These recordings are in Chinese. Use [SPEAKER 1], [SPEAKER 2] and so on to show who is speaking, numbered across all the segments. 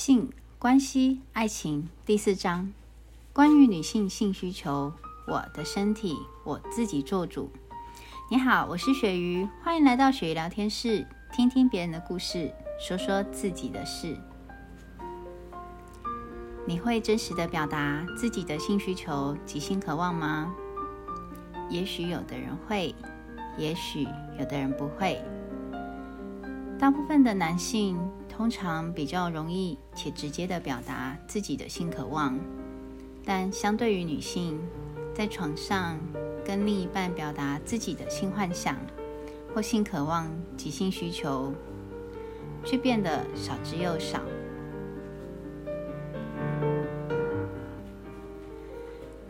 [SPEAKER 1] 性关系爱情第四章，关于女性性需求，我的身体我自己做主。你好，我是鳕鱼，欢迎来到鳕鱼聊天室，听听别人的故事，说说自己的事。你会真实的表达自己的性需求及性渴望吗？也许有的人会，也许有的人不会。大部分的男性通常比较容易且直接的表达自己的性渴望，但相对于女性，在床上跟另一半表达自己的性幻想或性渴望及性需求，却变得少之又少。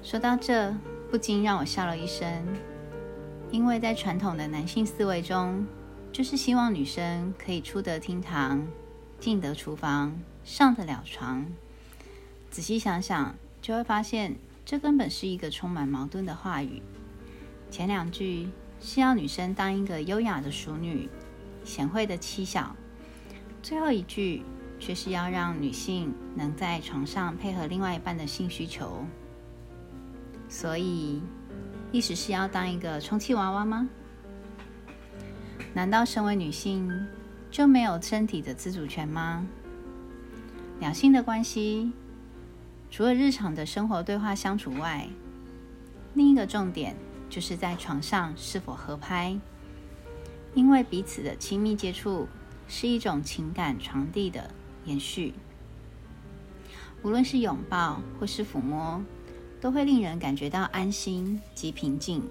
[SPEAKER 1] 说到这，不禁让我笑了一声，因为在传统的男性思维中。就是希望女生可以出得厅堂，进得厨房，上得了床。仔细想想，就会发现这根本是一个充满矛盾的话语。前两句是要女生当一个优雅的淑女，贤惠的妻小；最后一句却是要让女性能在床上配合另外一半的性需求。所以，意思是要当一个充气娃娃吗？难道身为女性就没有身体的自主权吗？两性的关系除了日常的生活对话相处外，另一个重点就是在床上是否合拍。因为彼此的亲密接触是一种情感传递的延续，无论是拥抱或是抚摸，都会令人感觉到安心及平静。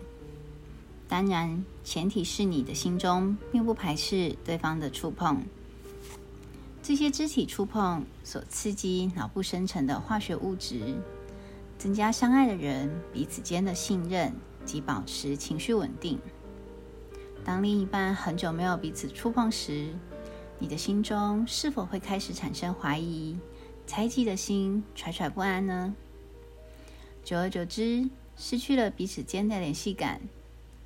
[SPEAKER 1] 当然，前提是你的心中并不排斥对方的触碰。这些肢体触碰所刺激脑部生成的化学物质，增加相爱的人彼此间的信任及保持情绪稳定。当另一半很久没有彼此触碰时，你的心中是否会开始产生怀疑、猜忌的心，揣揣不安呢？久而久之，失去了彼此间的联系感。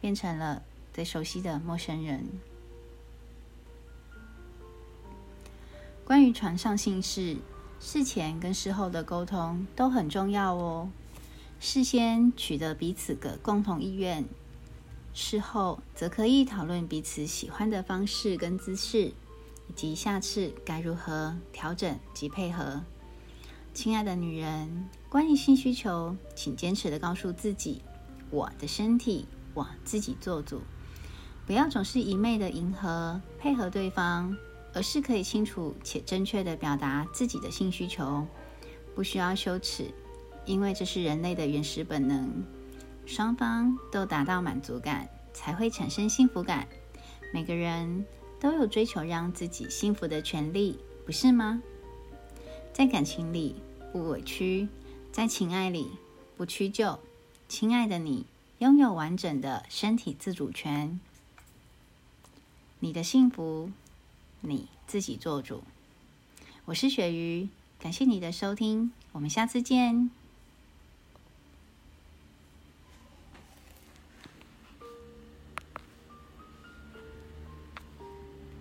[SPEAKER 1] 变成了最熟悉的陌生人。关于床上性事，事前跟事后的沟通都很重要哦。事先取得彼此的共同意愿，事后则可以讨论彼此喜欢的方式跟姿势，以及下次该如何调整及配合。亲爱的女人，关于性需求，请坚持的告诉自己：我的身体。我自己做主，不要总是一昧的迎合配合对方，而是可以清楚且正确的表达自己的性需求，不需要羞耻，因为这是人类的原始本能。双方都达到满足感，才会产生幸福感。每个人都有追求让自己幸福的权利，不是吗？在感情里不委屈，在情爱里不屈就，亲爱的你。拥有完整的身体自主权，你的幸福你自己做主。我是雪鱼，感谢你的收听，我们下次见。